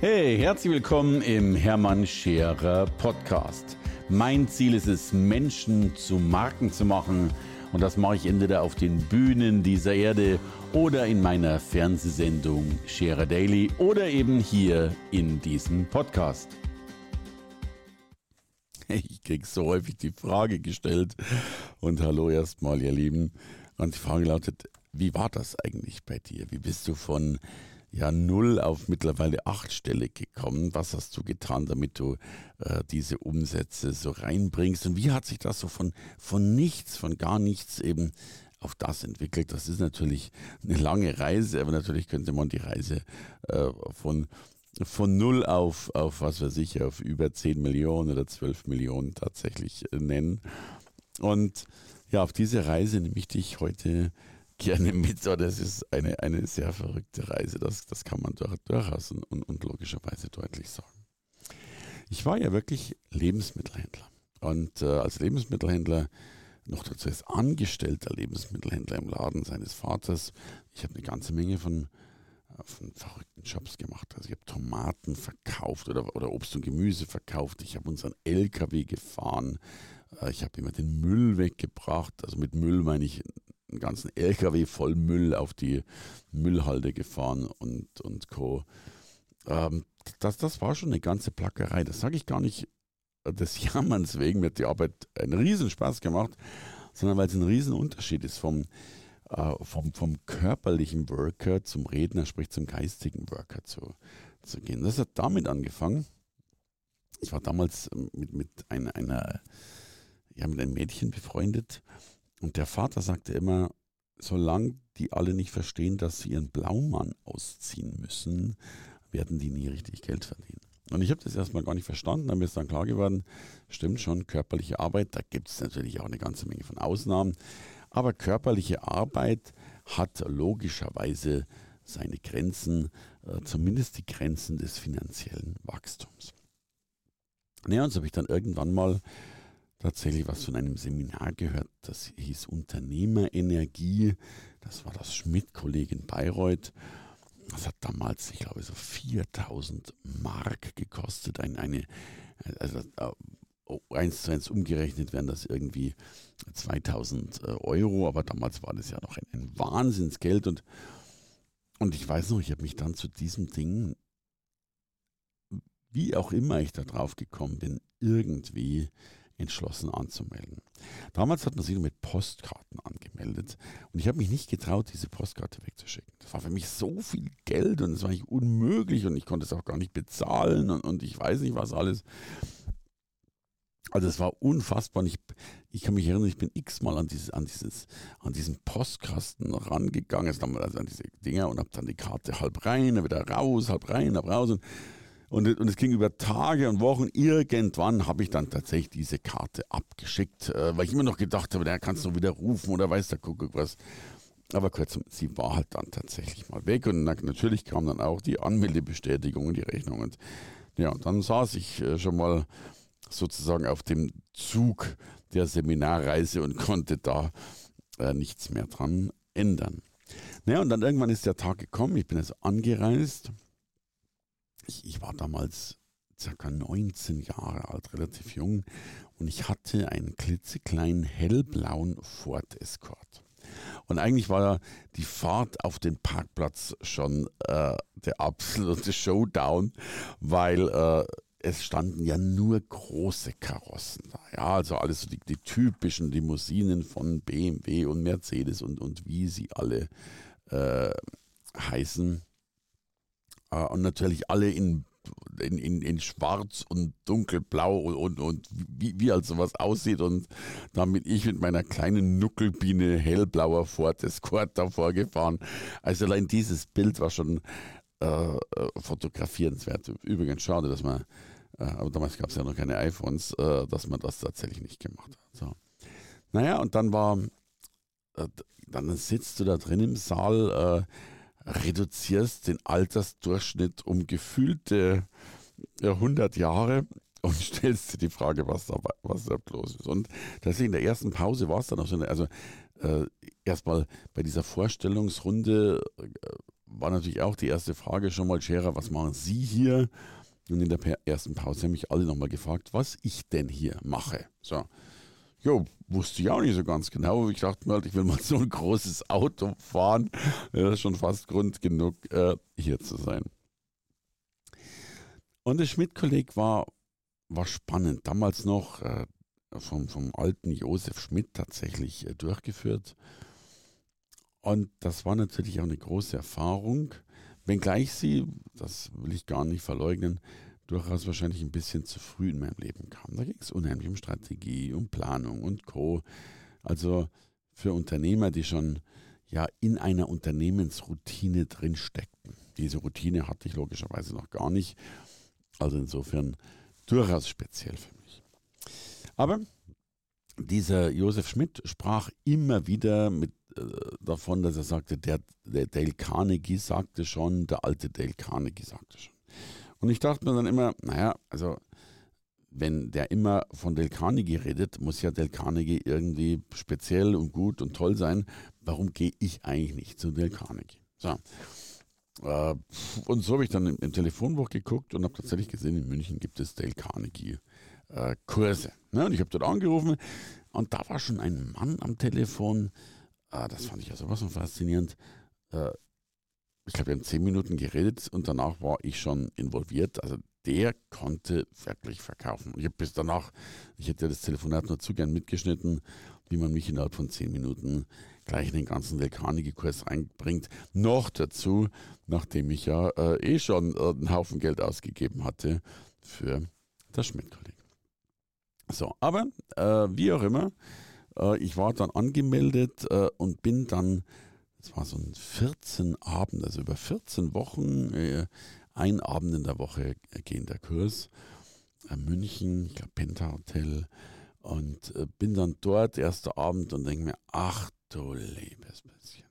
Hey, herzlich willkommen im Hermann Scherer Podcast. Mein Ziel ist es, Menschen zu Marken zu machen. Und das mache ich entweder auf den Bühnen dieser Erde oder in meiner Fernsehsendung Scherer Daily oder eben hier in diesem Podcast. Ich kriege so häufig die Frage gestellt. Und hallo erstmal, ihr Lieben. Und die Frage lautet, wie war das eigentlich bei dir? Wie bist du von ja, null auf mittlerweile achtstellig gekommen? Was hast du getan, damit du äh, diese Umsätze so reinbringst? Und wie hat sich das so von, von nichts, von gar nichts eben auf das entwickelt? Das ist natürlich eine lange Reise, aber natürlich könnte man die Reise äh, von von null auf, auf was weiß ich, auf über 10 Millionen oder 12 Millionen tatsächlich äh, nennen. Und ja, auf diese Reise nehme ich dich heute gerne mit. So, das ist eine, eine sehr verrückte Reise. Das, das kann man durch, durchaus und, und logischerweise deutlich sagen. Ich war ja wirklich Lebensmittelhändler. Und äh, als Lebensmittelhändler, noch dazu als angestellter Lebensmittelhändler im Laden seines Vaters, ich habe eine ganze Menge von, äh, von verrückten Jobs gemacht. Also ich habe Tomaten verkauft oder, oder Obst und Gemüse verkauft. Ich habe unseren LKW gefahren. Äh, ich habe immer den Müll weggebracht. Also mit Müll meine ich einen ganzen LKW voll Müll auf die Müllhalde gefahren und, und Co. Ähm, das, das war schon eine ganze Plackerei. Das sage ich gar nicht des Jammerns wegen. Mir hat die Arbeit einen Riesenspaß gemacht, sondern weil es ein Riesenunterschied ist vom, äh, vom, vom körperlichen Worker zum Redner, sprich zum geistigen Worker zu, zu gehen. Das hat damit angefangen. Ich war damals mit, mit einer, einer ja, mit einem Mädchen befreundet und der Vater sagte immer, solange die alle nicht verstehen, dass sie ihren Blaumann ausziehen müssen, werden die nie richtig Geld verdienen. Und ich habe das erstmal gar nicht verstanden, dann ist dann klar geworden, stimmt schon, körperliche Arbeit, da gibt es natürlich auch eine ganze Menge von Ausnahmen, aber körperliche Arbeit hat logischerweise seine Grenzen, äh, zumindest die Grenzen des finanziellen Wachstums. Naja, und so habe ich dann irgendwann mal tatsächlich was von einem Seminar gehört, das hieß Unternehmerenergie. Das war das Schmidt-Kolleg in Bayreuth. Das hat damals, ich glaube, so 4000 Mark gekostet. Ein, eine, also äh, eins zu eins umgerechnet wären das irgendwie 2000 äh, Euro, aber damals war das ja noch ein, ein Wahnsinnsgeld. Und, und ich weiß noch, ich habe mich dann zu diesem Ding, wie auch immer ich da drauf gekommen bin, irgendwie entschlossen anzumelden. Damals hat man sich nur mit Postkarten angemeldet und ich habe mich nicht getraut, diese Postkarte wegzuschicken. Das war für mich so viel Geld und es war nicht unmöglich und ich konnte es auch gar nicht bezahlen und, und ich weiß nicht was alles. Also es war unfassbar. Ich, ich kann mich erinnern, ich bin x-mal an, dieses, an, dieses, an diesen Postkasten rangegangen, also an diese Dinger und habe dann die Karte halb rein, wieder raus, halb rein, halb raus. Und und, und es ging über Tage und Wochen. Irgendwann habe ich dann tatsächlich diese Karte abgeschickt, äh, weil ich immer noch gedacht habe, der kannst du wieder rufen oder weiß der Kuckuck was. Aber kurz, sie war halt dann tatsächlich mal weg und natürlich kam dann auch die Anmeldebestätigung und die Rechnung. Und ja, und dann saß ich äh, schon mal sozusagen auf dem Zug der Seminarreise und konnte da äh, nichts mehr dran ändern. Naja, und dann irgendwann ist der Tag gekommen, ich bin also angereist ich, ich war damals circa 19 Jahre alt, relativ jung, und ich hatte einen klitzekleinen hellblauen Ford Escort. Und eigentlich war die Fahrt auf den Parkplatz schon äh, der absolute Showdown, weil äh, es standen ja nur große Karossen da. Ja, also alles so die, die, typischen Limousinen von BMW und Mercedes und, und wie sie alle äh, heißen. Äh, und natürlich alle in, in, in, in schwarz und dunkelblau und, und, und wie, wie halt sowas aussieht. Und damit ich mit meiner kleinen Nuckelbiene hellblauer Ford Escort davor gefahren. Also allein dieses Bild war schon äh, äh fotografierenswert. Übrigens schade, dass man, äh, aber damals gab es ja noch keine iPhones, äh, dass man das tatsächlich nicht gemacht hat. So. Naja, und dann war, äh, dann sitzt du da drin im Saal, reduzierst den Altersdurchschnitt um gefühlte 100 Jahre und stellst dir die Frage, was da, was da los ist. Und tatsächlich in der ersten Pause war es dann auch so, also äh, erstmal bei dieser Vorstellungsrunde äh, war natürlich auch die erste Frage schon mal, Scherer, was machen Sie hier? Und in der ersten Pause haben mich alle nochmal gefragt, was ich denn hier mache. So. Jo, wusste ich auch nicht so ganz genau. Ich dachte mir halt, ich will mal so ein großes Auto fahren. das ist schon fast Grund genug, äh, hier zu sein. Und der Schmidt-Kolleg war, war spannend. Damals noch äh, vom, vom alten Josef Schmidt tatsächlich äh, durchgeführt. Und das war natürlich auch eine große Erfahrung, wenngleich sie, das will ich gar nicht verleugnen, durchaus wahrscheinlich ein bisschen zu früh in meinem Leben kam. Da ging es unheimlich um Strategie, um Planung und Co. Also für Unternehmer, die schon ja in einer Unternehmensroutine drin steckten. Diese Routine hatte ich logischerweise noch gar nicht. Also insofern durchaus speziell für mich. Aber dieser Josef Schmidt sprach immer wieder mit äh, davon, dass er sagte, der, der Dale Carnegie sagte schon, der alte Dale Carnegie sagte schon. Und ich dachte mir dann immer, naja, also wenn der immer von Dale Carnegie redet, muss ja Dale Carnegie irgendwie speziell und gut und toll sein. Warum gehe ich eigentlich nicht zu Dale Carnegie? So. Äh, und so habe ich dann im, Telefonbuch geguckt und habe tatsächlich gesehen, in München gibt es Dale Carnegie äh, Kurse. Ne? Und ich habe dort angerufen und da war schon ein Mann am Telefon, Ah, das fand ich ja sowas von faszinierend. Ich glaube, wir haben zehn Minuten geredet und danach war ich schon involviert. Also der konnte wirklich verkaufen. Ich habe bis danach, ich hätte das Telefonat nur zu gern mitgeschnitten, wie man mich innerhalb von zehn Minuten gleich in den ganzen Vulkaniki-Kurs reinbringt. Noch dazu, nachdem ich ja äh, eh schon äh, einen Haufen Geld ausgegeben hatte für das Schmidt-Kolleg. So, aber äh, wie auch immer, äh, ich war dann angemeldet äh, und bin dann, es war so ein 14 Abend, also über 14 Wochen, äh, ein Abend in der Woche gehender Kurs. München, ich glaube Penta Hotel. Und bin dann dort, erster Abend, und denke mir, ach du liebes bisschen.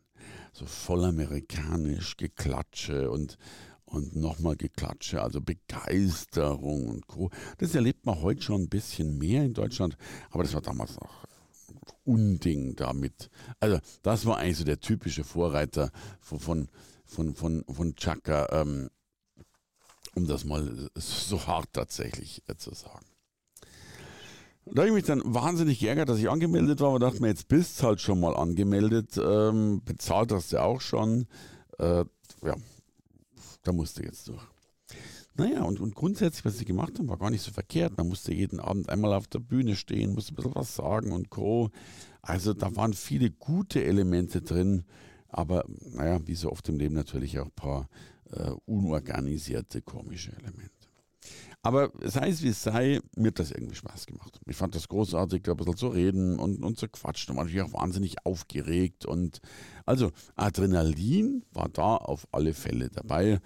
So voll amerikanisch, Geklatsche und, und nochmal Geklatsche, also Begeisterung und Co. Das erlebt man heute schon ein bisschen mehr in Deutschland, aber das war damals noch Unding damit. Also, das war eigentlich so der typische Vorreiter von, von, von, von Chaka, ähm, um das mal so hart tatsächlich äh, zu sagen. Da habe ich mich dann wahnsinnig geärgert, dass ich angemeldet war, aber dachte mir, jetzt bist du halt schon mal angemeldet, ähm, bezahlt hast du auch schon. Äh, ja, da musst du jetzt durch. Naja, und, und grundsätzlich, was sie gemacht haben, war gar nicht so verkehrt. Man musste jeden Abend einmal auf der Bühne stehen, musste ein bisschen was sagen und Co. Also da waren viele gute Elemente drin, aber naja, wie so oft im Leben natürlich auch ein paar äh, unorganisierte, komische Elemente. Aber sei es wie es sei, mir hat das irgendwie Spaß gemacht. Ich fand das großartig, da ein bisschen zu reden und, und zu quatschen. Und war natürlich auch wahnsinnig aufgeregt. Und also Adrenalin war da auf alle Fälle dabei.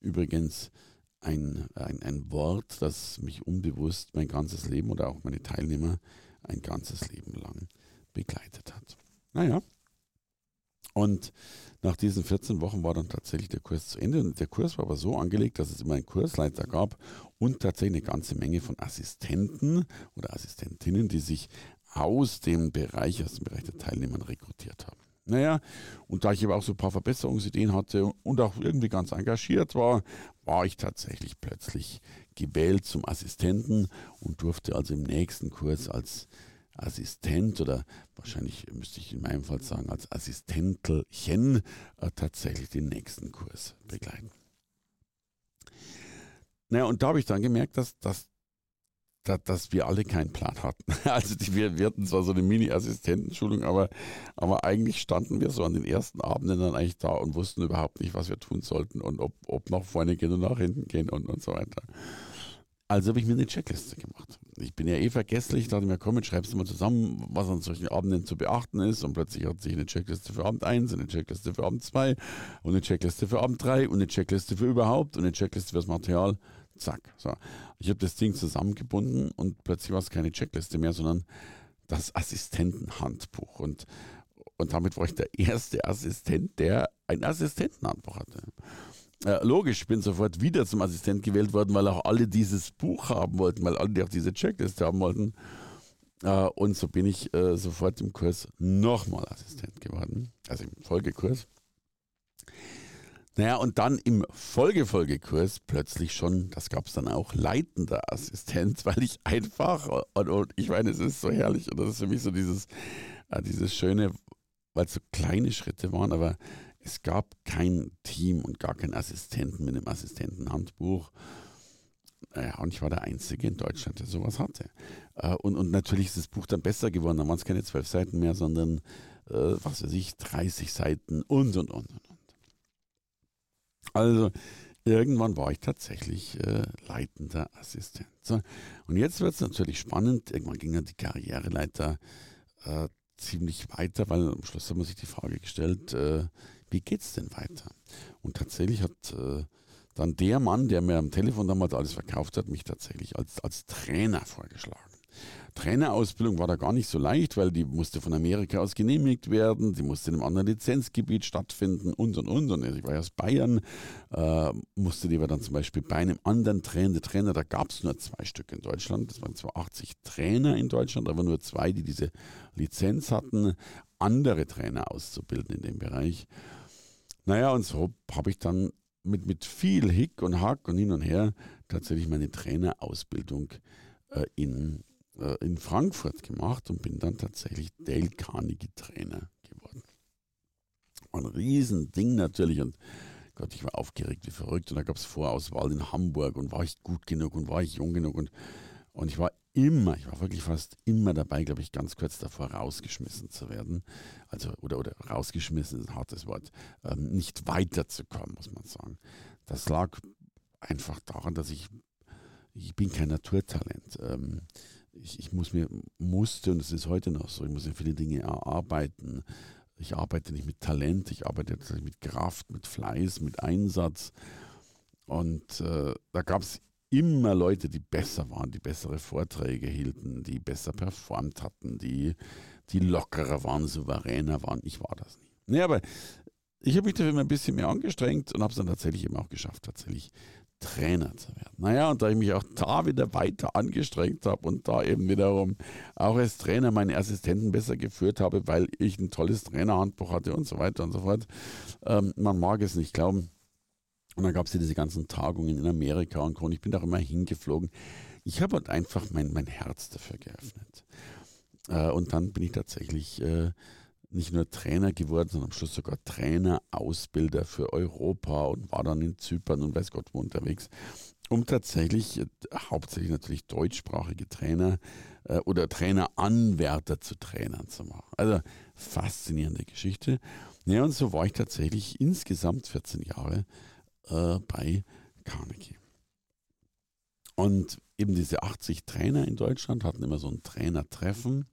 Übrigens, ein, ein, ein Wort, das mich unbewusst mein ganzes Leben oder auch meine Teilnehmer ein ganzes Leben lang begleitet hat. Naja. Und nach diesen 14 Wochen war dann tatsächlich der Kurs zu Ende. Und der Kurs war aber so angelegt, dass es immer einen Kursleiter gab und tatsächlich eine ganze Menge von Assistenten oder Assistentinnen, die sich aus dem Bereich, aus dem Bereich der Teilnehmer rekrutiert haben. Naja, und da ich aber auch so ein paar Verbesserungsideen hatte und auch irgendwie ganz engagiert war, war ich tatsächlich plötzlich gewählt zum Assistenten und durfte also im nächsten Kurs als Assistent oder wahrscheinlich müsste ich in meinem Fall sagen als Assistentelchen äh, tatsächlich den nächsten Kurs begleiten. Naja, und da habe ich dann gemerkt, dass, dass da, dass wir alle keinen Plan hatten. Also die, wir, wir hatten zwar so eine Mini-Assistentenschulung, aber, aber eigentlich standen wir so an den ersten Abenden dann eigentlich da und wussten überhaupt nicht, was wir tun sollten und ob, ob nach vorne gehen und nach hinten gehen und, und so weiter. Also habe ich mir eine Checkliste gemacht. Ich bin ja eh vergesslich, dachte mir, komm, schreibst du mal zusammen, was an solchen Abenden zu beachten ist. Und plötzlich hat sich eine Checkliste für Abend 1, eine Checkliste für Abend 2 und eine Checkliste für Abend 3 und eine Checkliste für überhaupt und eine Checkliste für das Material. Zack. So. Ich habe das Ding zusammengebunden und plötzlich war es keine Checkliste mehr, sondern das Assistentenhandbuch. Und, und damit war ich der erste Assistent, der ein Assistentenhandbuch hatte. Äh, logisch, ich bin sofort wieder zum Assistent gewählt worden, weil auch alle dieses Buch haben wollten, weil alle auch diese Checkliste haben wollten. Äh, und so bin ich äh, sofort im Kurs nochmal Assistent geworden, also im Folgekurs. Naja, und dann im Folgefolgekurs plötzlich schon, das gab es dann auch, leitender Assistent, weil ich einfach, und, und, ich meine, es ist so herrlich, und das ist für mich so dieses, äh, dieses schöne, weil es so kleine Schritte waren, aber es gab kein Team und gar keinen Assistenten mit einem Assistentenhandbuch. Naja, und ich war der Einzige in Deutschland, der sowas hatte. Äh, und, und natürlich ist das Buch dann besser geworden. Da waren es keine zwölf Seiten mehr, sondern, äh, was weiß ich, 30 Seiten und, und, und, und. Also, irgendwann war ich tatsächlich äh, leitender Assistent. So, und jetzt wird es natürlich spannend. Irgendwann ging dann die Karriereleiter äh, ziemlich weiter, weil am Schluss hat man sich die Frage gestellt, äh, wie es denn weiter? Und tatsächlich hat äh, dann der Mann, der mir am Telefon damals alles verkauft hat, mich tatsächlich als, als Trainer vorgeschlagen. Trainerausbildung war da gar nicht so leicht, weil die musste von Amerika aus genehmigt werden, die musste in einem anderen Lizenzgebiet stattfinden und und und. Und ich war ja aus Bayern, äh, musste die aber dann zum Beispiel bei einem anderen Trainer, Trainer, da gab es nur zwei Stück in Deutschland, das waren zwar 80 Trainer in Deutschland, aber nur zwei, die diese Lizenz hatten, andere Trainer auszubilden in dem Bereich. Naja, und so habe ich dann mit, mit viel Hick und Hack und hin und her tatsächlich meine Trainerausbildung äh, in, äh, in Frankfurt gemacht und bin dann tatsächlich Dale Carnegie Trainer geworden. Ein Riesending natürlich und Gott, ich war aufgeregt wie verrückt und da gab es Vorauswahl in Hamburg und war ich gut genug und war ich jung genug und, und ich war immer, ich war wirklich fast immer dabei, glaube ich, ganz kurz davor rausgeschmissen zu werden. Also, oder, oder rausgeschmissen ist ein hartes Wort. Ähm, nicht weiterzukommen, muss man sagen. Das lag einfach daran, dass ich, ich bin kein Naturtalent. Ähm, ich, ich muss mir, musste, und es ist heute noch so, ich muss mir viele Dinge erarbeiten. Ich arbeite nicht mit Talent, ich arbeite mit Kraft, mit Fleiß, mit Einsatz. Und äh, da gab es immer Leute, die besser waren, die bessere Vorträge hielten, die besser performt hatten, die, die lockerer waren, souveräner waren. Ich war das nie. Nee, aber ich habe mich dafür immer ein bisschen mehr angestrengt und habe es dann tatsächlich eben auch geschafft, tatsächlich Trainer zu werden. Naja, und da ich mich auch da wieder weiter angestrengt habe und da eben wiederum auch als Trainer meine Assistenten besser geführt habe, weil ich ein tolles Trainerhandbuch hatte und so weiter und so fort. Ähm, man mag es nicht glauben und dann gab es ja diese ganzen Tagungen in Amerika und und ich bin da immer hingeflogen. Ich habe halt einfach mein, mein Herz dafür geöffnet. Äh, und dann bin ich tatsächlich äh, nicht nur Trainer geworden, sondern am Schluss sogar Trainer, Ausbilder für Europa und war dann in Zypern und weiß Gott wo unterwegs, um tatsächlich äh, hauptsächlich natürlich deutschsprachige Trainer äh, oder Traineranwärter zu Trainern zu machen. Also faszinierende Geschichte. Ja, und so war ich tatsächlich insgesamt 14 Jahre äh, bei Carnegie. Und eben diese 80 Trainer in Deutschland hatten immer so ein Trainertreffen.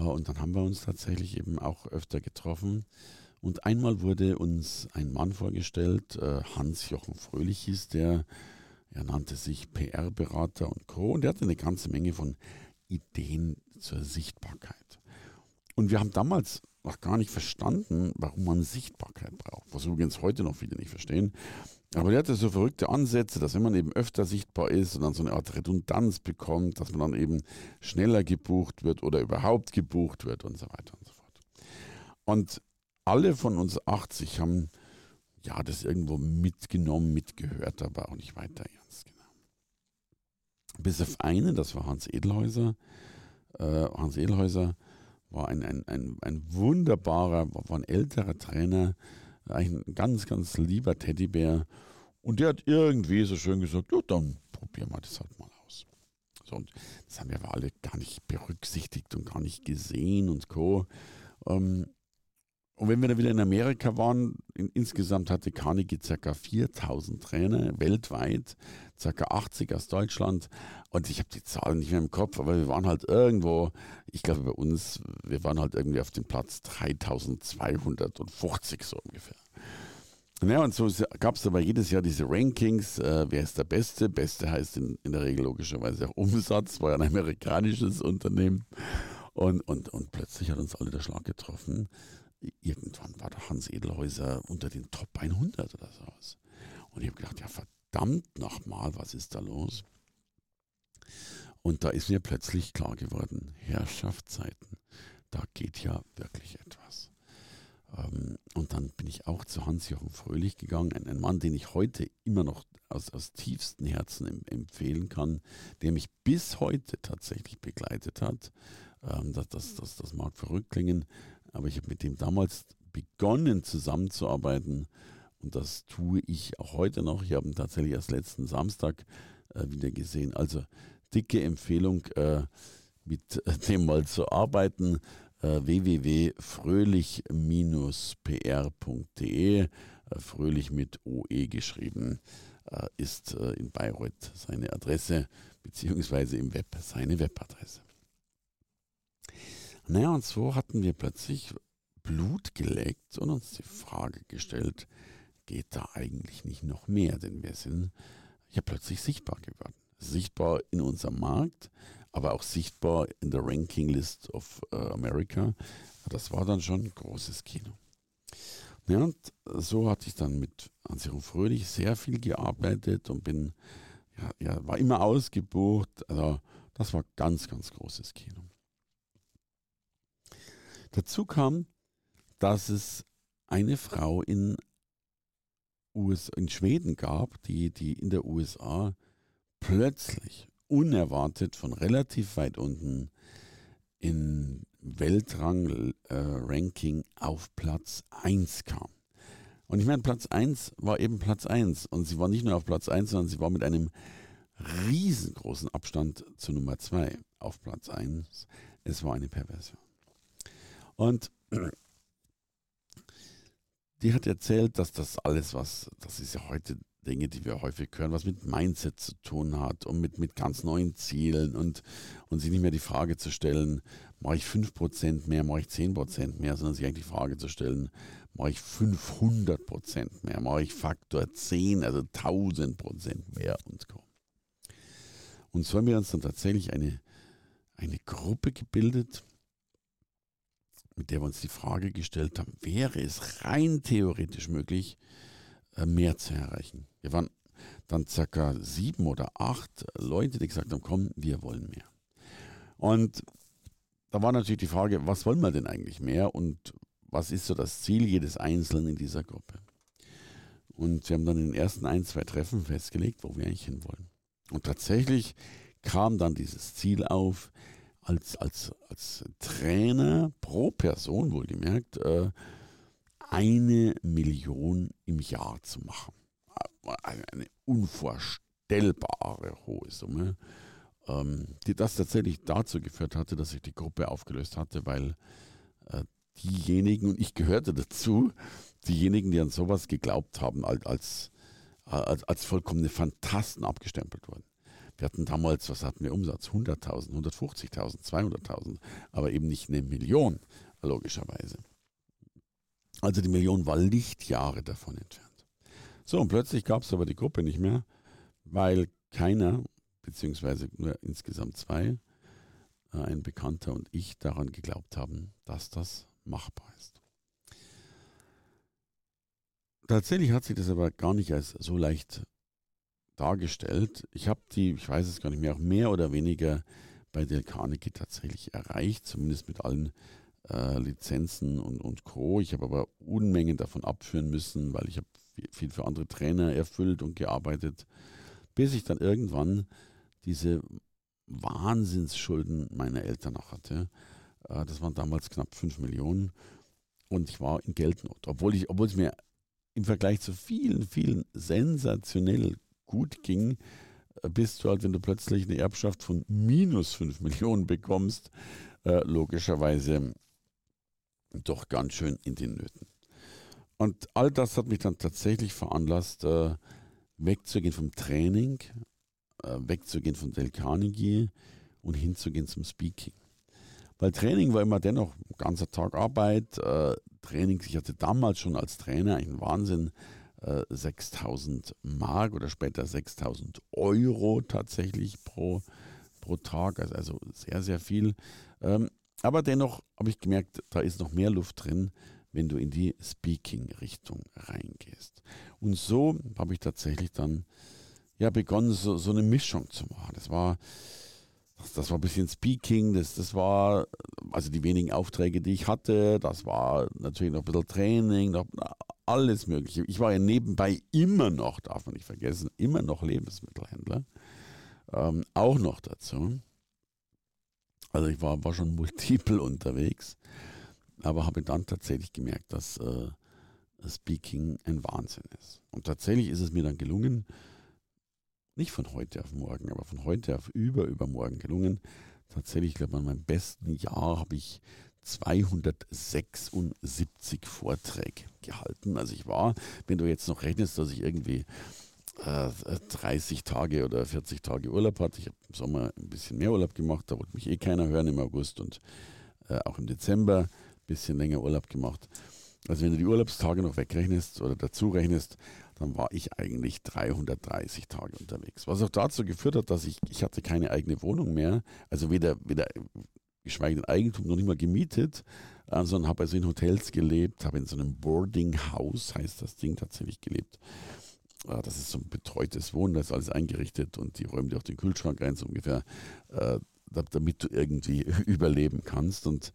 Äh, und dann haben wir uns tatsächlich eben auch öfter getroffen. Und einmal wurde uns ein Mann vorgestellt, äh, Hans-Jochen Fröhlich hieß der. Er nannte sich PR-Berater und Co. Und er hatte eine ganze Menge von Ideen zur Sichtbarkeit. Und wir haben damals noch gar nicht verstanden, warum man Sichtbarkeit braucht. Was übrigens heute noch viele nicht verstehen. Aber der hatte so verrückte Ansätze, dass wenn man eben öfter sichtbar ist und dann so eine Art Redundanz bekommt, dass man dann eben schneller gebucht wird oder überhaupt gebucht wird und so weiter und so fort. Und alle von uns 80 haben ja das irgendwo mitgenommen, mitgehört, aber auch nicht weiter ernst genommen. Bis auf einen, das war Hans Edelhäuser. Äh, Hans Edelhäuser war ein, ein, ein, ein wunderbarer, war ein älterer Trainer, ein ganz, ganz lieber Teddybär. Und der hat irgendwie so schön gesagt, ja, dann probieren wir das halt mal aus. So, und das haben wir aber alle gar nicht berücksichtigt und gar nicht gesehen und co. Ähm, und wenn wir dann wieder in Amerika waren, in, insgesamt hatte Carnegie ca. 4000 Trainer weltweit, ca. 80 aus Deutschland. Und ich habe die Zahlen nicht mehr im Kopf, aber wir waren halt irgendwo, ich glaube bei uns, wir waren halt irgendwie auf dem Platz 3250 so ungefähr. Ja, und so gab es aber jedes Jahr diese Rankings, äh, wer ist der Beste? Beste heißt in, in der Regel logischerweise auch Umsatz, war ja ein amerikanisches Unternehmen. Und, und, und plötzlich hat uns alle der Schlag getroffen irgendwann war der Hans Edelhäuser unter den Top 100 oder sowas. Und ich habe gedacht, ja verdammt nochmal, was ist da los? Und da ist mir plötzlich klar geworden, Herrschaftszeiten, da geht ja wirklich etwas. Ähm, und dann bin ich auch zu Hans-Jochen Fröhlich gegangen, ein, Mann, den ich heute immer noch aus, aus tiefstem Herzen em, empfehlen kann, der mich bis heute tatsächlich begleitet hat. Ähm, das, das, das, das mag verrückt klingen, aber ich habe mit dem damals begonnen zusammenzuarbeiten und das tue ich auch heute noch. Ich habe ihn tatsächlich erst letzten Samstag äh, wieder gesehen. Also dicke Empfehlung, äh, mit dem mal zu arbeiten äh, www.fröhlich-pr.de, äh, fröhlich mit OE geschrieben, äh, ist äh, in Bayreuth seine Adresse, beziehungsweise im Web seine Webadresse. Naja, und so hatten wir plötzlich Blut geleckt und uns die Frage gestellt, geht da eigentlich nicht noch mehr? Denn wir sind ja plötzlich sichtbar geworden. Sichtbar in unserem Markt, aber auch sichtbar in der Ranking List of uh, America. Das war dann schon ein großes Kino. Ja, und so hatte ich dann mit Hans-Jochen Fröhlich sehr viel gearbeitet und bin, ja, ja, war immer ausgebucht. Also das war ganz, ganz großes Kino. Dazu kam, dass es eine Frau in, US, in Schweden gab, die, die in der USA plötzlich unerwartet von relativ weit unten in Weltrang-Ranking äh, auf Platz 1 kam. Und ich meine, Platz 1 war eben Platz 1. Und sie war nicht nur auf Platz 1, sondern sie war mit einem riesengroßen Abstand zu Nummer 2 auf Platz 1. Es war eine Perversion. Und die hat erzählt, dass das alles, was, das ist ja heute Dinge, die wir häufig hören, was mit Mindset zu tun hat und mit, mit ganz neuen Zielen und, und sich nicht mehr die Frage zu stellen, mache ich 5% mehr, mache ich 10% mehr, sondern sich eigentlich die Frage zu stellen, mache ich 500% mehr, mache ich Faktor 10, also 1000% mehr und so. Und so haben wir uns dann tatsächlich eine, eine Gruppe gebildet, mit der wir uns die Frage gestellt haben, wäre es rein theoretisch möglich, äh, mehr zu erreichen. Wir waren dann circa sieben oder acht Leute, die gesagt haben, komm, wir wollen mehr. Und da war natürlich die Frage, was wollen wir denn eigentlich mehr und was ist so das Ziel jedes Einzelnen in dieser Gruppe? Und wir haben dann in den ersten ein, zwei Treffen festgelegt, wo wir eigentlich hinwollen. Und tatsächlich kam dann dieses Ziel auf, als, als, als Trainer pro Person wohlgemerkt, äh, eine Million im Jahr zu machen. Eine unvorstellbare hohe Summe, ähm, die das tatsächlich dazu geführt hatte, dass sich die Gruppe aufgelöst hatte, weil äh, diejenigen, und ich gehörte dazu, diejenigen, die an sowas geglaubt haben, als, als, als vollkommene Fantasten abgestempelt wurden. Wir hatten damals, was hatten wir Umsatz? 100.000, 150.000, 200.000, aber eben nicht eine Million, logischerweise. Also die Million war Lichtjahre davon entfernt. So, und plötzlich gab es aber die Gruppe nicht mehr, weil keiner, beziehungsweise nur insgesamt zwei, äh, ein Bekannter und ich daran geglaubt haben, dass das machbar ist. Tatsächlich hat sich das aber gar nicht als so leicht dargestellt. Ich habe die, ich weiß es gar nicht mehr, auch mehr oder weniger bei Del Carnegie tatsächlich erreicht, zumindest mit allen äh, Lizenzen und, und Co. Ich habe aber Unmengen davon abführen müssen, weil ich habe viel für andere Trainer erfüllt und gearbeitet, bis ich dann irgendwann diese Wahnsinnsschulden meiner Eltern noch hatte. Äh, das waren damals knapp 5 Millionen und ich war in Geldnot, obwohl ich, obwohl es mir im Vergleich zu vielen, vielen sensationell gut ging, äh, bist du halt, wenn du plötzlich eine Erbschaft von minus 5 Millionen bekommst, äh, logischerweise doch ganz schön in den Nöten. Und all das hat mich dann tatsächlich veranlasst, äh, wegzugehen vom Training, äh, wegzugehen von Del Carnegie und hinzugehen zum Speaking. Weil Training war immer dennoch ein ganzer Tag Arbeit. Äh, Training, ich hatte damals schon als Trainer einen Wahnsinn, 6000 Mark oder später 6000 Euro tatsächlich pro, pro Tag, also, also sehr, sehr viel. Ähm, aber dennoch habe ich gemerkt, da ist noch mehr Luft drin, wenn du in die Speaking-Richtung reingehst. Und so habe ich tatsächlich dann ja begonnen, so, so eine Mischung zu machen. Das war, das, das war ein bisschen Speaking, das, das war also die wenigen Aufträge, die ich hatte, das war natürlich noch ein bisschen Training, noch, alles Mögliche. Ich war ja nebenbei immer noch, darf man nicht vergessen, immer noch Lebensmittelhändler. Ähm, auch noch dazu. Also ich war, war schon multiple unterwegs, aber habe dann tatsächlich gemerkt, dass äh, Speaking ein Wahnsinn ist. Und tatsächlich ist es mir dann gelungen, nicht von heute auf morgen, aber von heute auf über, übermorgen gelungen. Tatsächlich, ich glaube, an meinem besten Jahr habe ich 276 Vorträge gehalten. Also ich war, wenn du jetzt noch rechnest, dass ich irgendwie äh, 30 Tage oder 40 Tage Urlaub hatte. Ich habe im Sommer ein bisschen mehr Urlaub gemacht, da wollte mich eh keiner hören im August und äh, auch im Dezember ein bisschen länger Urlaub gemacht. Also wenn du die Urlaubstage noch wegrechnest oder dazu rechnest, dann war ich eigentlich 330 Tage unterwegs. Was auch dazu geführt hat, dass ich, ich hatte keine eigene Wohnung mehr, also weder, weder geschweige denn Eigentum, noch nicht mal gemietet, äh, sondern habe also in Hotels gelebt, habe in so einem Boarding House, heißt das Ding, tatsächlich gelebt. Äh, das ist so ein betreutes Wohnen, da ist alles eingerichtet und die räumen dir auch den Kühlschrank ein, so ungefähr, äh, damit du irgendwie überleben kannst. Und,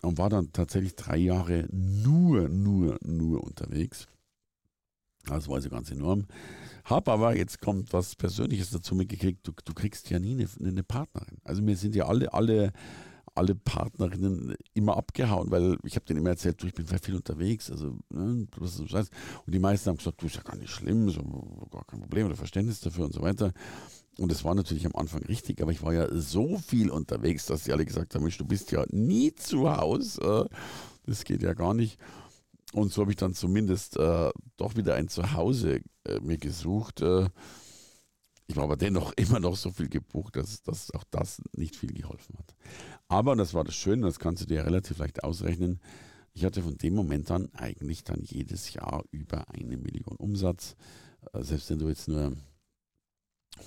und war dann tatsächlich drei Jahre nur, nur, nur unterwegs. Das war also ganz enorm. Hab aber, jetzt kommt was Persönliches dazu mitgekriegt, du, du kriegst ja nie eine, eine, Partnerin. Also mir sind ja alle, alle, alle Partnerinnen immer abgehauen, weil ich habe denen immer erzählt, du, ich bin viel unterwegs, also ne, Und die meisten haben gesagt, du ist ja gar nicht schlimm, so, gar kein Problem oder Verständnis dafür und so weiter. Und das war natürlich am Anfang richtig, aber ich war ja so viel unterwegs, dass sie alle gesagt haben, Mensch, du bist ja nie zu Hause. Das geht ja gar nicht. Und so habe ich dann zumindest äh, doch wieder ein Zuhause äh, mir gesucht. Äh, ich war aber dennoch immer noch so viel gebucht, dass, dass auch das nicht viel geholfen hat. Aber, das war das Schöne, das kannst du dir relativ leicht ausrechnen, ich hatte von dem Moment an eigentlich dann jedes Jahr über eine Million Umsatz. Äh, selbst wenn du jetzt nur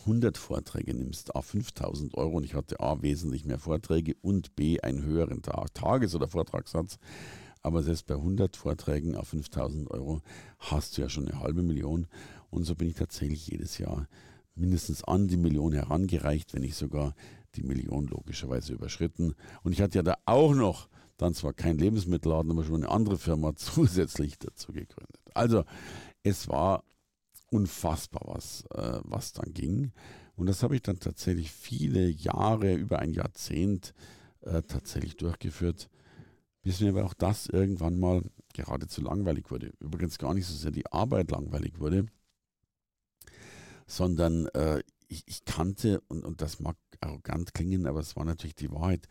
100 Vorträge nimmst, A 5000 Euro und ich hatte A wesentlich mehr Vorträge und B einen höheren Tages- oder Vortragssatz, aber selbst bei 100 Vorträgen auf 5000 Euro hast du ja schon eine halbe Million. Und so bin ich tatsächlich jedes Jahr mindestens an die Million herangereicht, wenn nicht sogar die Million logischerweise überschritten. Und ich hatte ja da auch noch dann zwar kein Lebensmittelladen, aber schon eine andere Firma zusätzlich dazu gegründet. Also es war unfassbar, was, äh, was dann ging. Und das habe ich dann tatsächlich viele Jahre, über ein Jahrzehnt äh, tatsächlich durchgeführt bis mir aber auch das irgendwann mal geradezu langweilig wurde. Übrigens gar nicht so sehr die Arbeit langweilig wurde, sondern äh, ich, ich, kannte, und, und das mag arrogant klingen, aber es war natürlich die Wahrheit,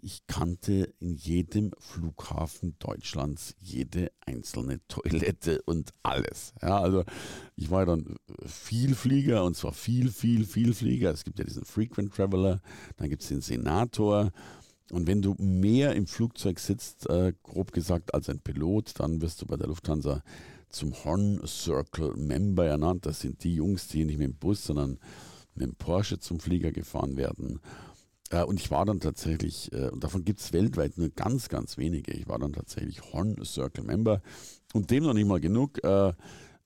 ich kannte in jedem Flughafen Deutschlands jede einzelne Toilette und alles. Ja, also ich war dann viel Flieger und zwar viel, viel, viel Flieger. Es gibt ja diesen Frequent Traveler, dann gibt es den Senator und wenn du mehr im Flugzeug sitzt, äh, grob gesagt, als ein Pilot, dann wirst du bei der Lufthansa zum Horn Circle Member ernannt. Das sind die Jungs, die nicht mit dem Bus, sondern mit dem Porsche zum Flieger gefahren werden. Äh, und ich war dann tatsächlich, äh, und davon gibt es weltweit nur ganz, ganz wenige, ich war dann tatsächlich Horn Circle Member. Und dem noch nicht mal genug. Äh,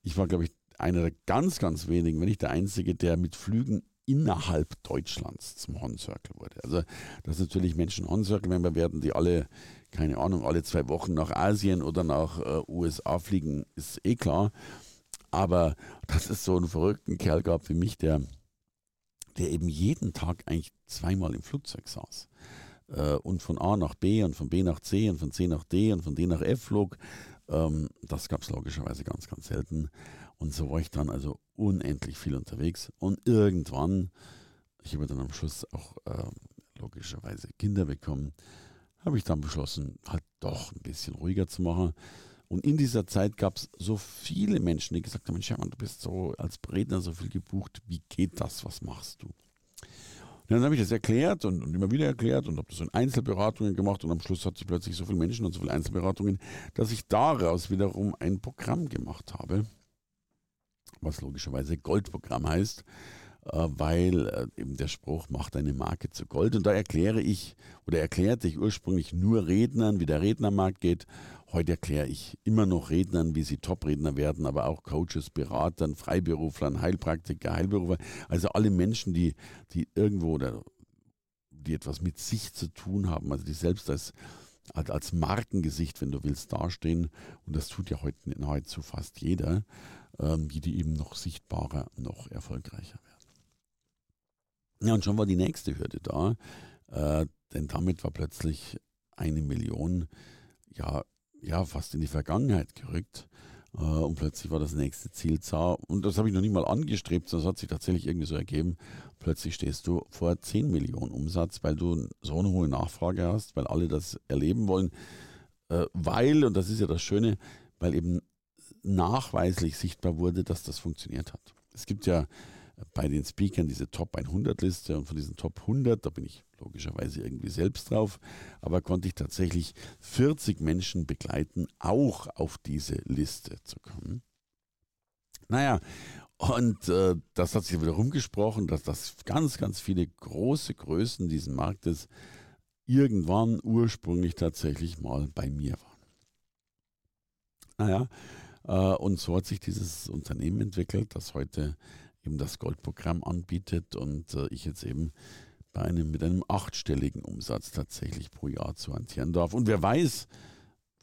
ich war, glaube ich, einer der ganz, ganz wenigen, wenn nicht der Einzige, der mit Flügen innerhalb Deutschlands zum Horn Circle wurde. Also, dass natürlich Menschen Horn Circle Member werden, die alle, keine Ahnung, alle zwei Wochen nach Asien oder nach äh, USA fliegen, ist eh klar. Aber dass es so einen verrückten Kerl gab wie mich, der, der eben jeden Tag eigentlich zweimal im Flugzeug saß äh, und von A nach B und von B nach C und von C nach D und von D nach F flog, ähm, das gab es logischerweise ganz, ganz selten. Und so war ich dann also unendlich viel unterwegs. Und irgendwann, ich habe dann am Schluss auch äh, logischerweise Kinder bekommen, habe ich dann beschlossen, halt doch ein bisschen ruhiger zu machen. Und in dieser Zeit gab es so viele Menschen, die gesagt haben, Mensch, du bist so als Redner so viel gebucht, wie geht das, was machst du? Und dann habe ich das erklärt und, und, immer wieder erklärt und habe das in Einzelberatungen gemacht und am Schluss hat sich plötzlich so viele Menschen und so viele Einzelberatungen, dass ich daraus wiederum ein Programm gemacht habe, was logischerweise Goldprogramm heißt, äh, weil äh, eben der Spruch macht eine Marke zu Gold. Und da erkläre ich oder erklärte ich ursprünglich nur Rednern, wie der Rednermarkt geht. Heute erkläre ich immer noch Rednern, wie sie Top-Redner werden, aber auch Coaches, Beratern, Freiberuflern, Heilpraktiker, Heilberufer. Also alle Menschen, die, die irgendwo oder die etwas mit sich zu tun haben, also die selbst als, als Markengesicht, wenn du willst, dastehen. Und das tut ja heute nahezu fast jeder, ähm, die, die eben noch sichtbarer, noch erfolgreicher werden. Ja, und schon war die nächste Hürde da, äh, denn damit war plötzlich eine Million ja, ja fast in die Vergangenheit gerückt. Äh, und plötzlich war das nächste Ziel zar. Und das habe ich noch nicht mal angestrebt, sondern es hat sich tatsächlich irgendwie so ergeben. Plötzlich stehst du vor 10 Millionen Umsatz, weil du so eine hohe Nachfrage hast, weil alle das erleben wollen. Äh, weil, und das ist ja das Schöne, weil eben nachweislich sichtbar wurde, dass das funktioniert hat. Es gibt ja bei den Speakern diese Top 100 Liste und von diesen Top 100, da bin ich logischerweise irgendwie selbst drauf, aber konnte ich tatsächlich 40 Menschen begleiten, auch auf diese Liste zu kommen. Naja, und äh, das hat sich wieder rumgesprochen, dass das ganz, ganz viele große Größen dieses Marktes irgendwann ursprünglich tatsächlich mal bei mir waren. Naja, und so hat sich dieses Unternehmen entwickelt, das heute eben das Goldprogramm anbietet und äh, ich jetzt eben bei einem, mit einem achtstelligen Umsatz tatsächlich pro Jahr zu hantieren darf. Und wer weiß,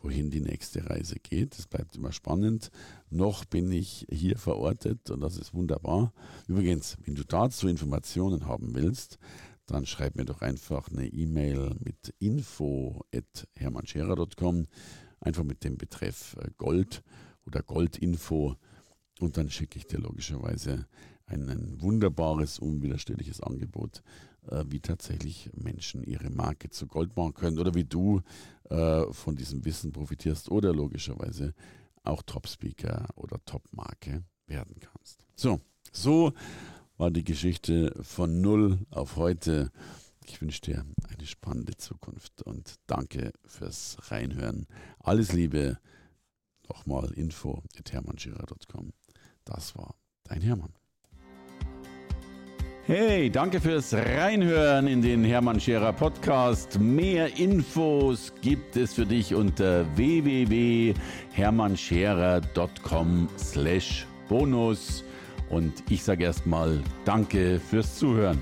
wohin die nächste Reise geht. Es bleibt immer spannend. Noch bin ich hier verortet und das ist wunderbar. Übrigens, wenn du dazu Informationen haben willst, dann schreib mir doch einfach eine E-Mail mit info.hermannscherer.com, einfach mit dem Betreff äh, Gold oder Goldinfo und dann schicke ich dir logischerweise ein, ein wunderbares, unwiderstehliches Angebot, äh, wie tatsächlich Menschen ihre Marke zu Gold machen können oder wie du äh, von diesem Wissen profitierst oder logischerweise auch Top-Speaker oder Top-Marke werden kannst. So, so war die Geschichte von null auf heute. Ich wünsche dir eine spannende Zukunft und danke fürs Reinhören. Alles Liebe. Nochmal info at hermannschira.com. Das war dein Hermann. Hey, danke fürs Reinhören in den Hermann Scherer Podcast. Mehr Infos gibt es für dich unter www.hermannscherer.com slash bonus. Und ich sage erstmal Danke fürs Zuhören.